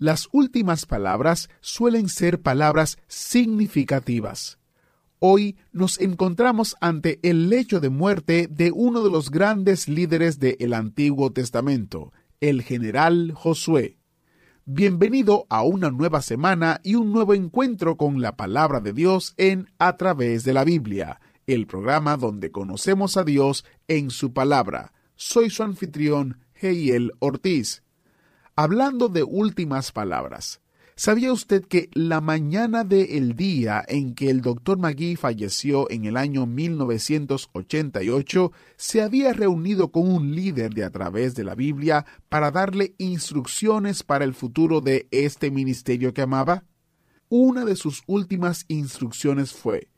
Las últimas palabras suelen ser palabras significativas. Hoy nos encontramos ante el lecho de muerte de uno de los grandes líderes del Antiguo Testamento, el general Josué. Bienvenido a una nueva semana y un nuevo encuentro con la palabra de Dios en A través de la Biblia, el programa donde conocemos a Dios en su palabra. Soy su anfitrión, Heiel Ortiz. Hablando de últimas palabras, ¿sabía usted que la mañana del día en que el doctor Magui falleció en el año 1988, se había reunido con un líder de a través de la Biblia para darle instrucciones para el futuro de este ministerio que amaba? Una de sus últimas instrucciones fue,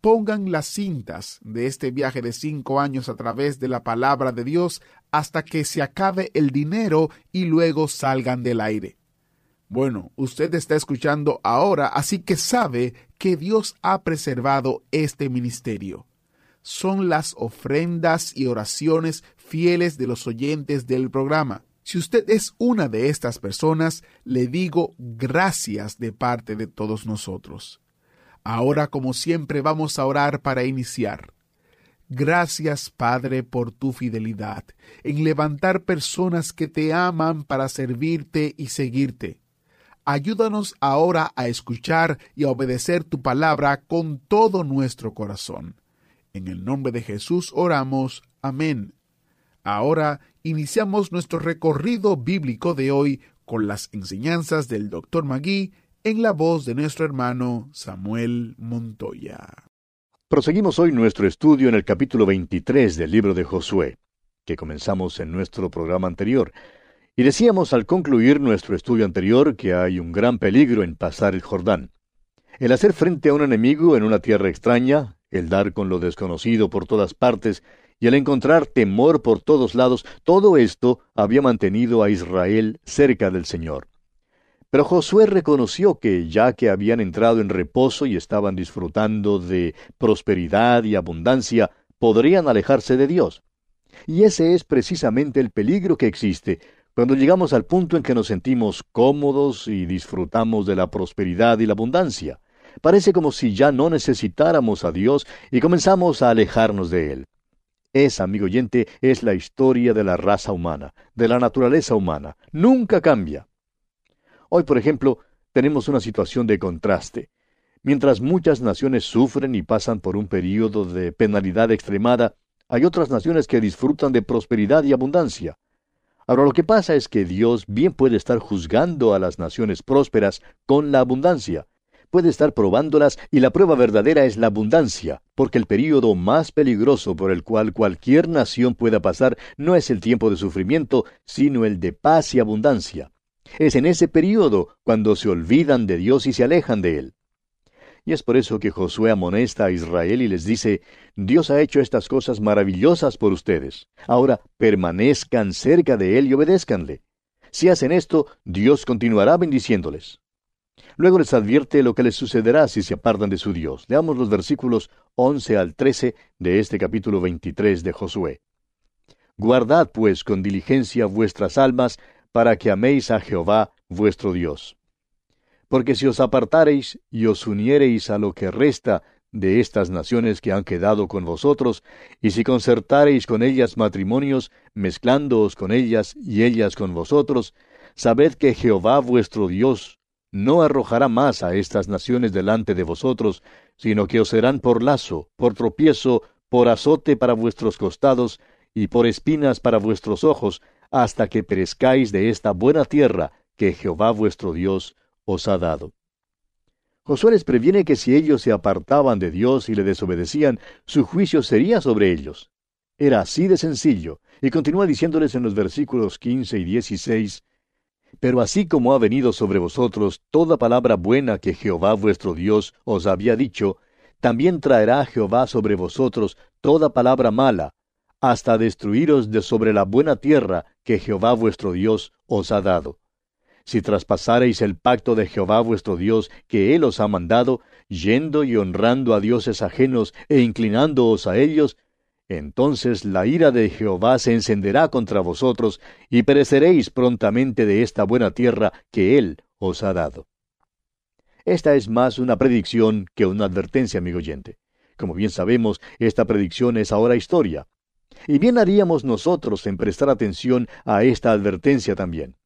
pongan las cintas de este viaje de cinco años a través de la palabra de Dios hasta que se acabe el dinero y luego salgan del aire. Bueno, usted está escuchando ahora, así que sabe que Dios ha preservado este ministerio. Son las ofrendas y oraciones fieles de los oyentes del programa. Si usted es una de estas personas, le digo gracias de parte de todos nosotros. Ahora, como siempre, vamos a orar para iniciar. Gracias, Padre, por tu fidelidad en levantar personas que te aman para servirte y seguirte. Ayúdanos ahora a escuchar y a obedecer tu palabra con todo nuestro corazón. En el nombre de Jesús oramos. Amén. Ahora iniciamos nuestro recorrido bíblico de hoy con las enseñanzas del Dr. Magui en la voz de nuestro hermano Samuel Montoya. Proseguimos hoy nuestro estudio en el capítulo 23 del libro de Josué, que comenzamos en nuestro programa anterior. Y decíamos al concluir nuestro estudio anterior que hay un gran peligro en pasar el Jordán. El hacer frente a un enemigo en una tierra extraña, el dar con lo desconocido por todas partes y el encontrar temor por todos lados, todo esto había mantenido a Israel cerca del Señor. Pero Josué reconoció que ya que habían entrado en reposo y estaban disfrutando de prosperidad y abundancia, podrían alejarse de Dios. Y ese es precisamente el peligro que existe cuando llegamos al punto en que nos sentimos cómodos y disfrutamos de la prosperidad y la abundancia. Parece como si ya no necesitáramos a Dios y comenzamos a alejarnos de Él. Esa, amigo oyente, es la historia de la raza humana, de la naturaleza humana. Nunca cambia. Hoy, por ejemplo, tenemos una situación de contraste. Mientras muchas naciones sufren y pasan por un período de penalidad extremada, hay otras naciones que disfrutan de prosperidad y abundancia. Ahora lo que pasa es que Dios bien puede estar juzgando a las naciones prósperas con la abundancia. Puede estar probándolas y la prueba verdadera es la abundancia, porque el período más peligroso por el cual cualquier nación pueda pasar no es el tiempo de sufrimiento, sino el de paz y abundancia. Es en ese período cuando se olvidan de Dios y se alejan de Él. Y es por eso que Josué amonesta a Israel y les dice, Dios ha hecho estas cosas maravillosas por ustedes. Ahora permanezcan cerca de Él y obedézcanle. Si hacen esto, Dios continuará bendiciéndoles. Luego les advierte lo que les sucederá si se apartan de su Dios. Leamos los versículos 11 al 13 de este capítulo 23 de Josué. Guardad pues con diligencia vuestras almas para que améis a Jehová vuestro Dios. Porque si os apartareis y os uniereis a lo que resta de estas naciones que han quedado con vosotros, y si concertareis con ellas matrimonios, mezclándoos con ellas y ellas con vosotros, sabed que Jehová vuestro Dios no arrojará más a estas naciones delante de vosotros, sino que os serán por lazo, por tropiezo, por azote para vuestros costados, y por espinas para vuestros ojos, hasta que perezcáis de esta buena tierra que Jehová vuestro Dios os ha dado. Josué les previene que si ellos se apartaban de Dios y le desobedecían, su juicio sería sobre ellos. Era así de sencillo, y continúa diciéndoles en los versículos 15 y 16, Pero así como ha venido sobre vosotros toda palabra buena que Jehová vuestro Dios os había dicho, también traerá Jehová sobre vosotros toda palabra mala, hasta destruiros de sobre la buena tierra que Jehová vuestro Dios os ha dado. Si traspasareis el pacto de Jehová vuestro Dios que Él os ha mandado, yendo y honrando a dioses ajenos e inclinándoos a ellos, entonces la ira de Jehová se encenderá contra vosotros, y pereceréis prontamente de esta buena tierra que Él os ha dado. Esta es más una predicción que una advertencia, amigo oyente. Como bien sabemos, esta predicción es ahora historia. Y bien haríamos nosotros en prestar atención a esta advertencia también.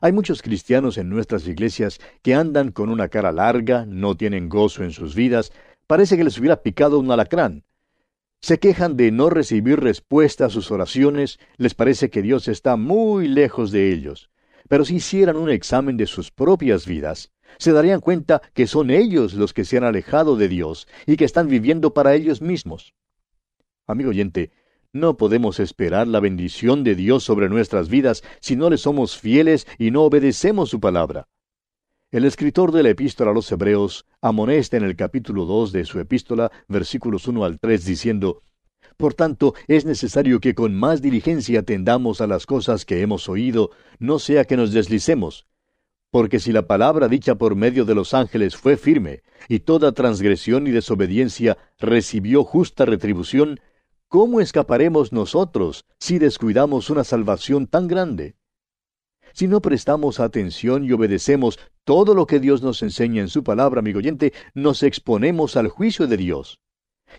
Hay muchos cristianos en nuestras iglesias que andan con una cara larga, no tienen gozo en sus vidas, parece que les hubiera picado un alacrán. Se quejan de no recibir respuesta a sus oraciones, les parece que Dios está muy lejos de ellos. Pero si hicieran un examen de sus propias vidas, se darían cuenta que son ellos los que se han alejado de Dios y que están viviendo para ellos mismos. Amigo oyente, no podemos esperar la bendición de Dios sobre nuestras vidas si no le somos fieles y no obedecemos su palabra. El escritor de la epístola a los Hebreos amonesta en el capítulo 2 de su epístola, versículos 1 al 3, diciendo, Por tanto, es necesario que con más diligencia atendamos a las cosas que hemos oído, no sea que nos deslicemos, porque si la palabra dicha por medio de los ángeles fue firme, y toda transgresión y desobediencia recibió justa retribución, ¿cómo escaparemos nosotros si descuidamos una salvación tan grande? Si no prestamos atención y obedecemos todo lo que Dios nos enseña en su palabra, amigo oyente, nos exponemos al juicio de Dios.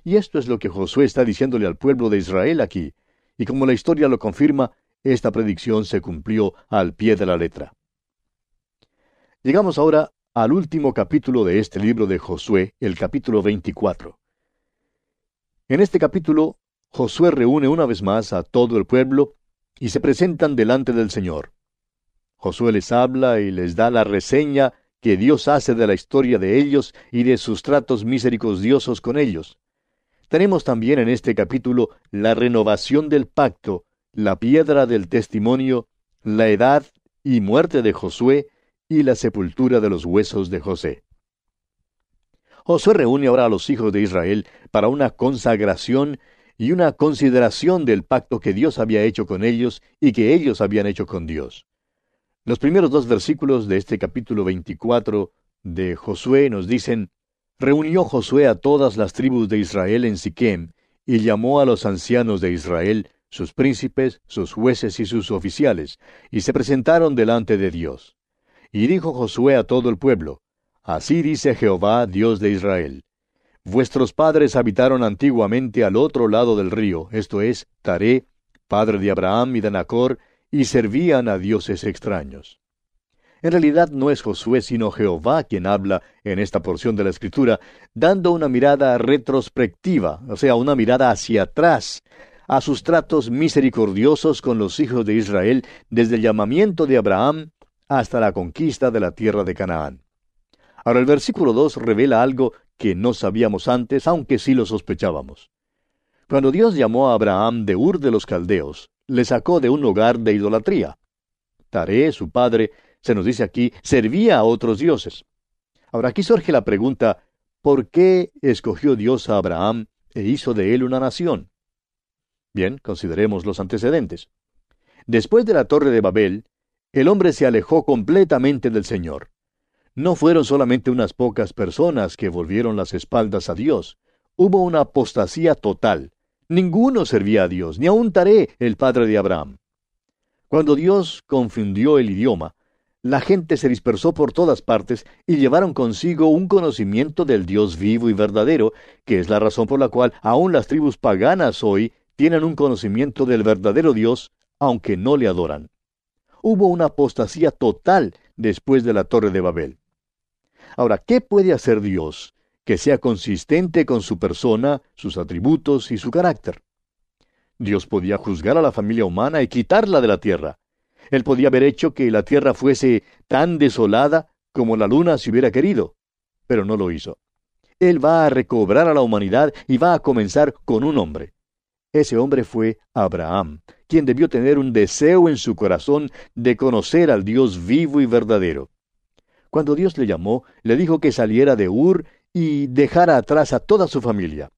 Y esto es lo que Josué está diciéndole al pueblo de Israel aquí. Y como la historia lo confirma, esta predicción se cumplió al pie de la letra. Llegamos ahora al último capítulo de este libro de Josué, el capítulo 24. En este capítulo, Josué reúne una vez más a todo el pueblo y se presentan delante del Señor. Josué les habla y les da la reseña que Dios hace de la historia de ellos y de sus tratos misericordiosos con ellos. Tenemos también en este capítulo la renovación del pacto, la piedra del testimonio, la edad y muerte de Josué, y la sepultura de los huesos de José. Josué reúne ahora a los hijos de Israel para una consagración y una consideración del pacto que Dios había hecho con ellos y que ellos habían hecho con Dios. Los primeros dos versículos de este capítulo 24 de Josué nos dicen, Reunió Josué a todas las tribus de Israel en Siquem, y llamó a los ancianos de Israel, sus príncipes, sus jueces y sus oficiales, y se presentaron delante de Dios. Y dijo Josué a todo el pueblo, Así dice Jehová, Dios de Israel. Vuestros padres habitaron antiguamente al otro lado del río, esto es, Taré, padre de Abraham y de Nacor, y servían a dioses extraños. En realidad no es Josué sino Jehová quien habla en esta porción de la Escritura, dando una mirada retrospectiva, o sea, una mirada hacia atrás, a sus tratos misericordiosos con los hijos de Israel desde el llamamiento de Abraham hasta la conquista de la tierra de Canaán. Ahora el versículo 2 revela algo que no sabíamos antes, aunque sí lo sospechábamos. Cuando Dios llamó a Abraham de Ur de los Caldeos, le sacó de un hogar de idolatría. Taré, su padre, se nos dice aquí, servía a otros dioses. Ahora aquí surge la pregunta, ¿por qué escogió Dios a Abraham e hizo de él una nación? Bien, consideremos los antecedentes. Después de la torre de Babel, el hombre se alejó completamente del Señor. No fueron solamente unas pocas personas que volvieron las espaldas a Dios. Hubo una apostasía total. Ninguno servía a Dios, ni aun Taré, el padre de Abraham. Cuando Dios confundió el idioma, la gente se dispersó por todas partes y llevaron consigo un conocimiento del Dios vivo y verdadero, que es la razón por la cual aún las tribus paganas hoy tienen un conocimiento del verdadero Dios, aunque no le adoran hubo una apostasía total después de la Torre de Babel. Ahora, ¿qué puede hacer Dios que sea consistente con su persona, sus atributos y su carácter? Dios podía juzgar a la familia humana y quitarla de la tierra. Él podía haber hecho que la tierra fuese tan desolada como la luna si hubiera querido, pero no lo hizo. Él va a recobrar a la humanidad y va a comenzar con un hombre. Ese hombre fue Abraham, quien debió tener un deseo en su corazón de conocer al Dios vivo y verdadero. Cuando Dios le llamó, le dijo que saliera de Ur y dejara atrás a toda su familia.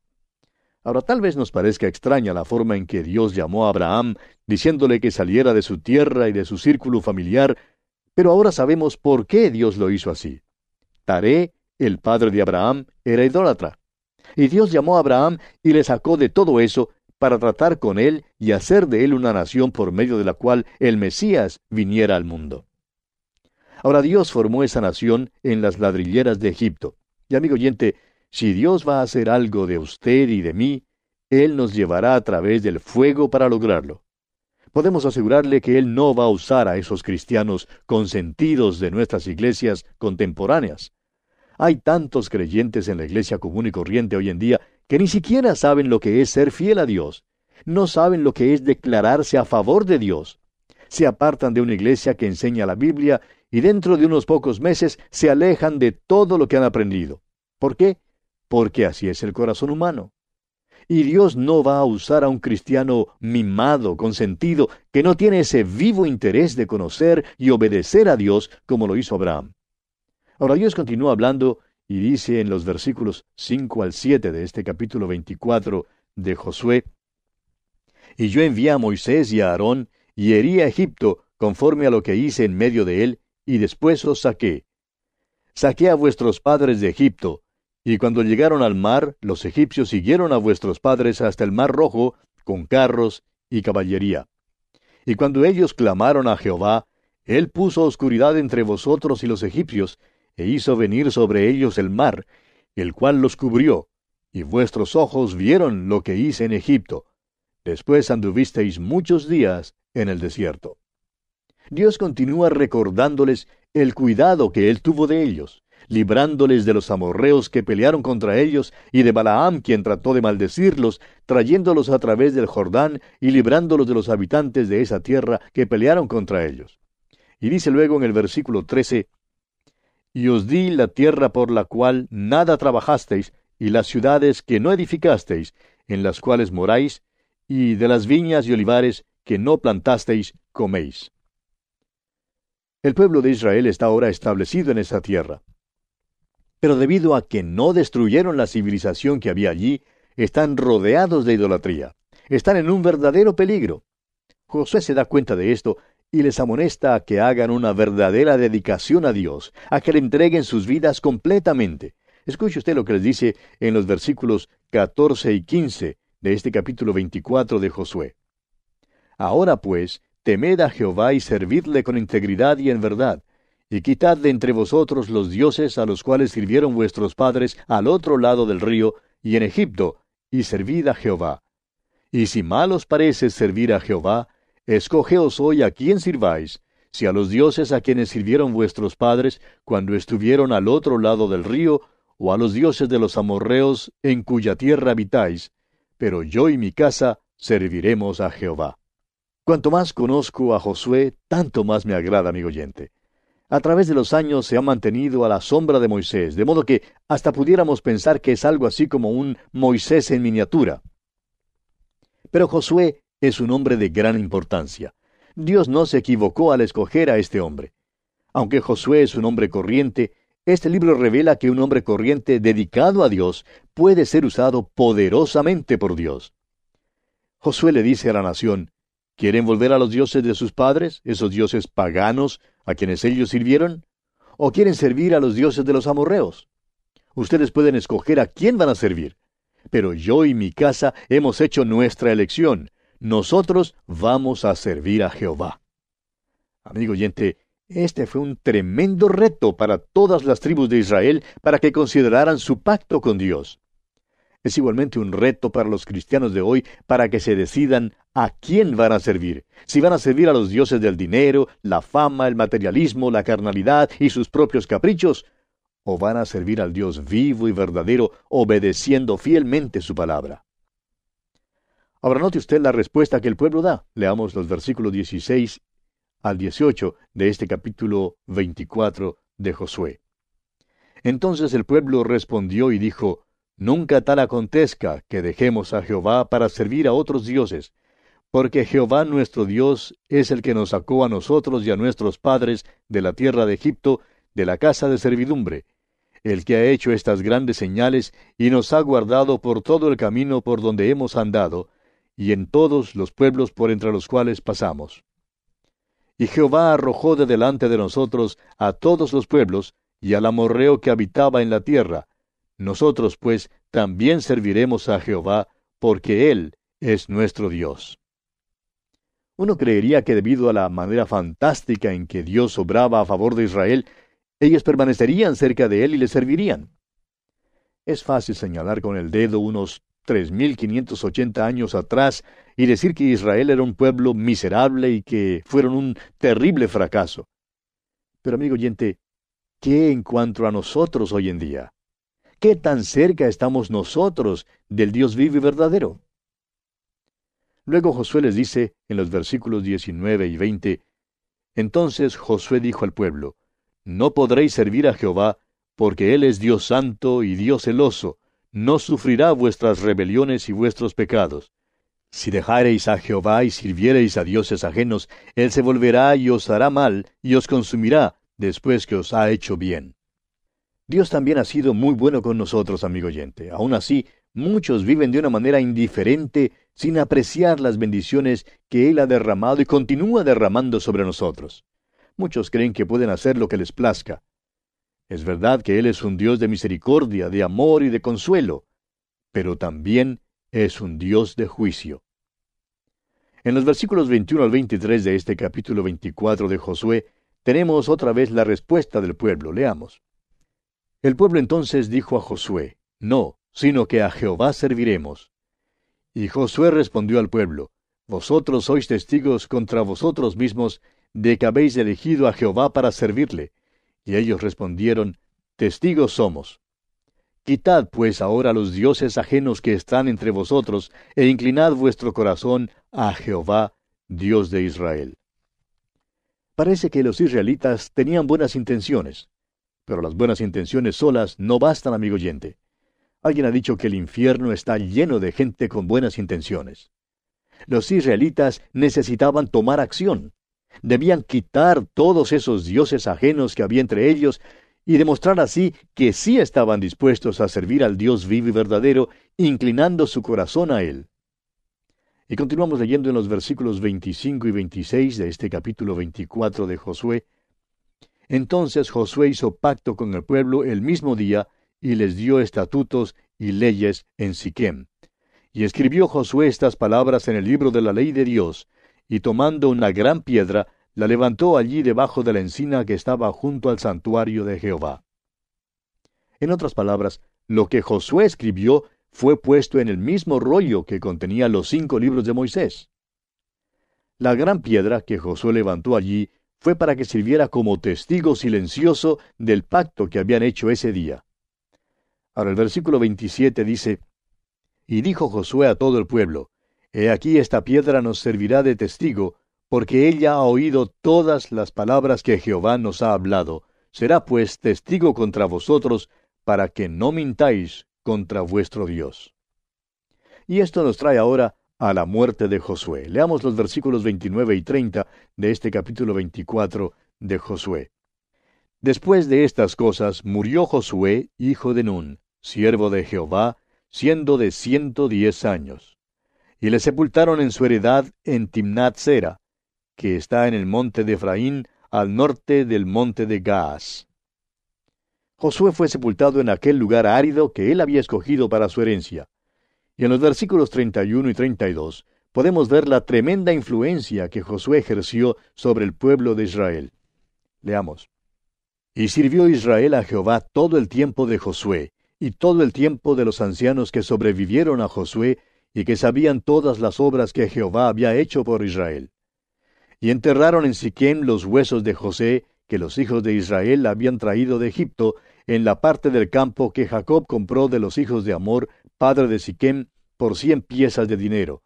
Ahora tal vez nos parezca extraña la forma en que Dios llamó a Abraham, diciéndole que saliera de su tierra y de su círculo familiar, pero ahora sabemos por qué Dios lo hizo así. Taré, el padre de Abraham, era idólatra. Y Dios llamó a Abraham y le sacó de todo eso para tratar con él y hacer de él una nación por medio de la cual el Mesías viniera al mundo. Ahora Dios formó esa nación en las ladrilleras de Egipto. Y amigo oyente, si Dios va a hacer algo de usted y de mí, Él nos llevará a través del fuego para lograrlo. Podemos asegurarle que Él no va a usar a esos cristianos consentidos de nuestras iglesias contemporáneas. Hay tantos creyentes en la iglesia común y corriente hoy en día que ni siquiera saben lo que es ser fiel a Dios. No saben lo que es declararse a favor de Dios. Se apartan de una iglesia que enseña la Biblia y dentro de unos pocos meses se alejan de todo lo que han aprendido. ¿Por qué? porque así es el corazón humano. Y Dios no va a usar a un cristiano mimado, consentido, que no tiene ese vivo interés de conocer y obedecer a Dios como lo hizo Abraham. Ahora Dios continúa hablando y dice en los versículos 5 al 7 de este capítulo 24 de Josué, Y yo envié a Moisés y a Aarón, y herí a Egipto conforme a lo que hice en medio de él, y después os saqué. Saqué a vuestros padres de Egipto, y cuando llegaron al mar, los egipcios siguieron a vuestros padres hasta el mar rojo, con carros y caballería. Y cuando ellos clamaron a Jehová, él puso oscuridad entre vosotros y los egipcios, e hizo venir sobre ellos el mar, el cual los cubrió, y vuestros ojos vieron lo que hice en Egipto. Después anduvisteis muchos días en el desierto. Dios continúa recordándoles el cuidado que él tuvo de ellos librándoles de los amorreos que pelearon contra ellos, y de Balaam quien trató de maldecirlos, trayéndolos a través del Jordán y librándolos de los habitantes de esa tierra que pelearon contra ellos. Y dice luego en el versículo 13, Y os di la tierra por la cual nada trabajasteis, y las ciudades que no edificasteis, en las cuales moráis, y de las viñas y olivares que no plantasteis, coméis. El pueblo de Israel está ahora establecido en esa tierra pero debido a que no destruyeron la civilización que había allí, están rodeados de idolatría. Están en un verdadero peligro. Josué se da cuenta de esto y les amonesta a que hagan una verdadera dedicación a Dios, a que le entreguen sus vidas completamente. Escuche usted lo que les dice en los versículos 14 y 15 de este capítulo 24 de Josué. Ahora pues, temed a Jehová y servidle con integridad y en verdad, y quitad de entre vosotros los dioses a los cuales sirvieron vuestros padres al otro lado del río y en Egipto, y servid a Jehová. Y si mal os parece servir a Jehová, escogeos hoy a quién sirváis, si a los dioses a quienes sirvieron vuestros padres cuando estuvieron al otro lado del río, o a los dioses de los amorreos en cuya tierra habitáis, pero yo y mi casa serviremos a Jehová. Cuanto más conozco a Josué, tanto más me agrada, amigo oyente a través de los años se ha mantenido a la sombra de Moisés, de modo que hasta pudiéramos pensar que es algo así como un Moisés en miniatura. Pero Josué es un hombre de gran importancia. Dios no se equivocó al escoger a este hombre. Aunque Josué es un hombre corriente, este libro revela que un hombre corriente dedicado a Dios puede ser usado poderosamente por Dios. Josué le dice a la nación, ¿quieren volver a los dioses de sus padres, esos dioses paganos, a quienes ellos sirvieron? ¿O quieren servir a los dioses de los amorreos? Ustedes pueden escoger a quién van a servir. Pero yo y mi casa hemos hecho nuestra elección. Nosotros vamos a servir a Jehová. Amigo oyente, este fue un tremendo reto para todas las tribus de Israel para que consideraran su pacto con Dios. Es igualmente un reto para los cristianos de hoy para que se decidan a quién van a servir. Si van a servir a los dioses del dinero, la fama, el materialismo, la carnalidad y sus propios caprichos, o van a servir al Dios vivo y verdadero, obedeciendo fielmente su palabra. Ahora note usted la respuesta que el pueblo da. Leamos los versículos 16 al 18 de este capítulo 24 de Josué. Entonces el pueblo respondió y dijo, Nunca tal acontezca que dejemos a Jehová para servir a otros dioses, porque Jehová nuestro Dios es el que nos sacó a nosotros y a nuestros padres de la tierra de Egipto, de la casa de servidumbre, el que ha hecho estas grandes señales y nos ha guardado por todo el camino por donde hemos andado, y en todos los pueblos por entre los cuales pasamos. Y Jehová arrojó de delante de nosotros a todos los pueblos, y al amorreo que habitaba en la tierra. Nosotros, pues, también serviremos a Jehová, porque Él es nuestro Dios. Uno creería que debido a la manera fantástica en que Dios obraba a favor de Israel, ellos permanecerían cerca de Él y le servirían. Es fácil señalar con el dedo unos 3.580 años atrás y decir que Israel era un pueblo miserable y que fueron un terrible fracaso. Pero amigo oyente, ¿qué en cuanto a nosotros hoy en día? ¿Qué tan cerca estamos nosotros del Dios vivo y verdadero? Luego Josué les dice en los versículos 19 y 20, Entonces Josué dijo al pueblo, No podréis servir a Jehová, porque Él es Dios santo y Dios celoso, no sufrirá vuestras rebeliones y vuestros pecados. Si dejareis a Jehová y sirviereis a dioses ajenos, Él se volverá y os hará mal y os consumirá después que os ha hecho bien. Dios también ha sido muy bueno con nosotros, amigo oyente. Aún así, muchos viven de una manera indiferente, sin apreciar las bendiciones que Él ha derramado y continúa derramando sobre nosotros. Muchos creen que pueden hacer lo que les plazca. Es verdad que Él es un Dios de misericordia, de amor y de consuelo, pero también es un Dios de juicio. En los versículos 21 al 23 de este capítulo 24 de Josué, tenemos otra vez la respuesta del pueblo. Leamos. El pueblo entonces dijo a Josué, No, sino que a Jehová serviremos. Y Josué respondió al pueblo, Vosotros sois testigos contra vosotros mismos de que habéis elegido a Jehová para servirle, y ellos respondieron, Testigos somos. Quitad pues ahora los dioses ajenos que están entre vosotros, e inclinad vuestro corazón a Jehová, Dios de Israel. Parece que los israelitas tenían buenas intenciones, pero las buenas intenciones solas no bastan, amigo oyente. Alguien ha dicho que el infierno está lleno de gente con buenas intenciones. Los israelitas necesitaban tomar acción. Debían quitar todos esos dioses ajenos que había entre ellos y demostrar así que sí estaban dispuestos a servir al Dios vivo y verdadero, inclinando su corazón a Él. Y continuamos leyendo en los versículos 25 y 26 de este capítulo 24 de Josué. Entonces Josué hizo pacto con el pueblo el mismo día y les dio estatutos y leyes en Siquem. Y escribió Josué estas palabras en el libro de la ley de Dios, y tomando una gran piedra, la levantó allí debajo de la encina que estaba junto al santuario de Jehová. En otras palabras, lo que Josué escribió fue puesto en el mismo rollo que contenía los cinco libros de Moisés. La gran piedra que Josué levantó allí fue para que sirviera como testigo silencioso del pacto que habían hecho ese día. Ahora el versículo 27 dice, Y dijo Josué a todo el pueblo, He aquí esta piedra nos servirá de testigo, porque ella ha oído todas las palabras que Jehová nos ha hablado. Será pues testigo contra vosotros, para que no mintáis contra vuestro Dios. Y esto nos trae ahora a la muerte de Josué. Leamos los versículos 29 y 30 de este capítulo 24 de Josué. Después de estas cosas murió Josué, hijo de Nun, siervo de Jehová, siendo de ciento diez años y le sepultaron en su heredad en Timnat Sera, que está en el monte de Efraín, al norte del monte de Gaas. Josué fue sepultado en aquel lugar árido que él había escogido para su herencia. Y en los versículos 31 y 32 podemos ver la tremenda influencia que Josué ejerció sobre el pueblo de Israel. Leamos. Y sirvió Israel a Jehová todo el tiempo de Josué, y todo el tiempo de los ancianos que sobrevivieron a Josué, y que sabían todas las obras que Jehová había hecho por Israel. Y enterraron en Siquem los huesos de José, que los hijos de Israel habían traído de Egipto, en la parte del campo que Jacob compró de los hijos de Amor, padre de Siquem, por cien piezas de dinero,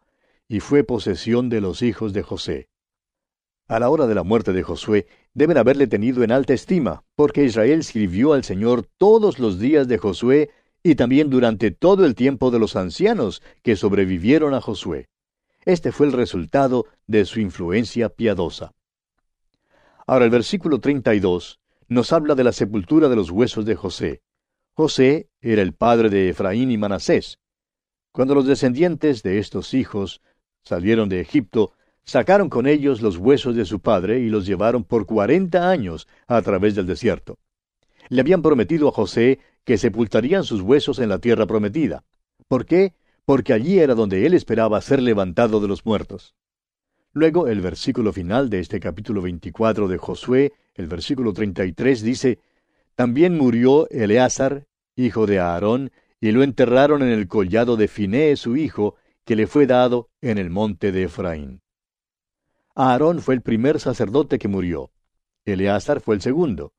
y fue posesión de los hijos de José. A la hora de la muerte de Josué, deben haberle tenido en alta estima, porque Israel sirvió al Señor todos los días de Josué y también durante todo el tiempo de los ancianos que sobrevivieron a Josué. Este fue el resultado de su influencia piadosa. Ahora el versículo 32 nos habla de la sepultura de los huesos de José. José era el padre de Efraín y Manasés. Cuando los descendientes de estos hijos salieron de Egipto, sacaron con ellos los huesos de su padre y los llevaron por cuarenta años a través del desierto. Le habían prometido a José que sepultarían sus huesos en la tierra prometida. ¿Por qué? Porque allí era donde él esperaba ser levantado de los muertos. Luego, el versículo final de este capítulo 24 de Josué, el versículo 33, dice, También murió Eleazar, hijo de Aarón, y lo enterraron en el collado de Finé, su hijo, que le fue dado en el monte de Efraín. Aarón fue el primer sacerdote que murió. Eleazar fue el segundo.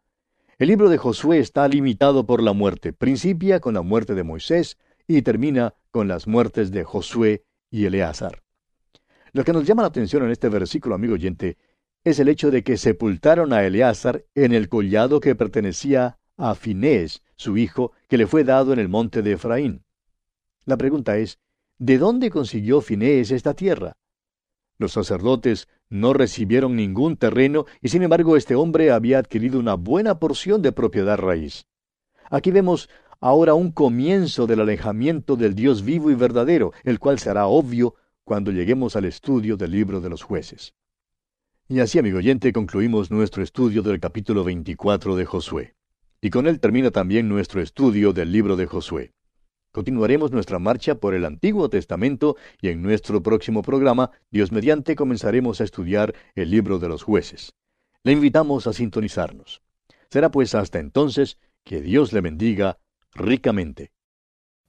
El libro de Josué está limitado por la muerte. Principia con la muerte de Moisés y termina con las muertes de Josué y Eleazar. Lo que nos llama la atención en este versículo, amigo oyente, es el hecho de que sepultaron a Eleazar en el collado que pertenecía a Finés, su hijo, que le fue dado en el monte de Efraín. La pregunta es, ¿de dónde consiguió Finés esta tierra? Los sacerdotes no recibieron ningún terreno y sin embargo este hombre había adquirido una buena porción de propiedad raíz. Aquí vemos ahora un comienzo del alejamiento del Dios vivo y verdadero, el cual será obvio cuando lleguemos al estudio del libro de los jueces. Y así, amigo oyente, concluimos nuestro estudio del capítulo 24 de Josué. Y con él termina también nuestro estudio del libro de Josué. Continuaremos nuestra marcha por el Antiguo Testamento y en nuestro próximo programa, Dios mediante, comenzaremos a estudiar el libro de los jueces. Le invitamos a sintonizarnos. Será pues hasta entonces que Dios le bendiga ricamente.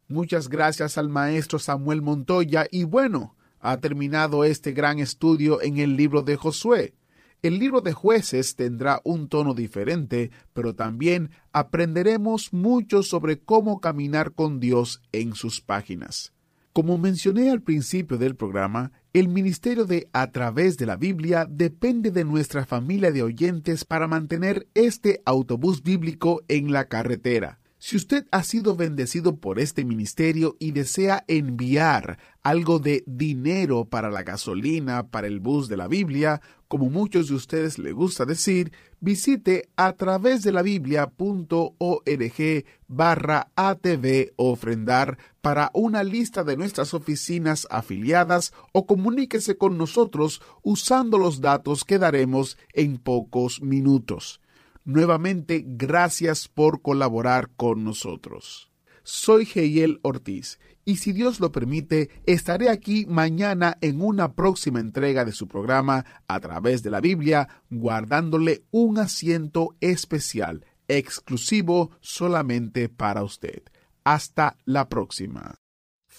Muchas gracias al maestro Samuel Montoya y bueno, ha terminado este gran estudio en el libro de Josué. El libro de jueces tendrá un tono diferente, pero también aprenderemos mucho sobre cómo caminar con Dios en sus páginas. Como mencioné al principio del programa, el ministerio de A través de la Biblia depende de nuestra familia de oyentes para mantener este autobús bíblico en la carretera. Si usted ha sido bendecido por este ministerio y desea enviar algo de dinero para la gasolina, para el bus de la Biblia, como muchos de ustedes le gusta decir, visite a través de la biblia.org barra ATV ofrendar para una lista de nuestras oficinas afiliadas o comuníquese con nosotros usando los datos que daremos en pocos minutos. Nuevamente, gracias por colaborar con nosotros. Soy Geiel Ortiz y si Dios lo permite, estaré aquí mañana en una próxima entrega de su programa a través de la Biblia, guardándole un asiento especial, exclusivo solamente para usted. Hasta la próxima.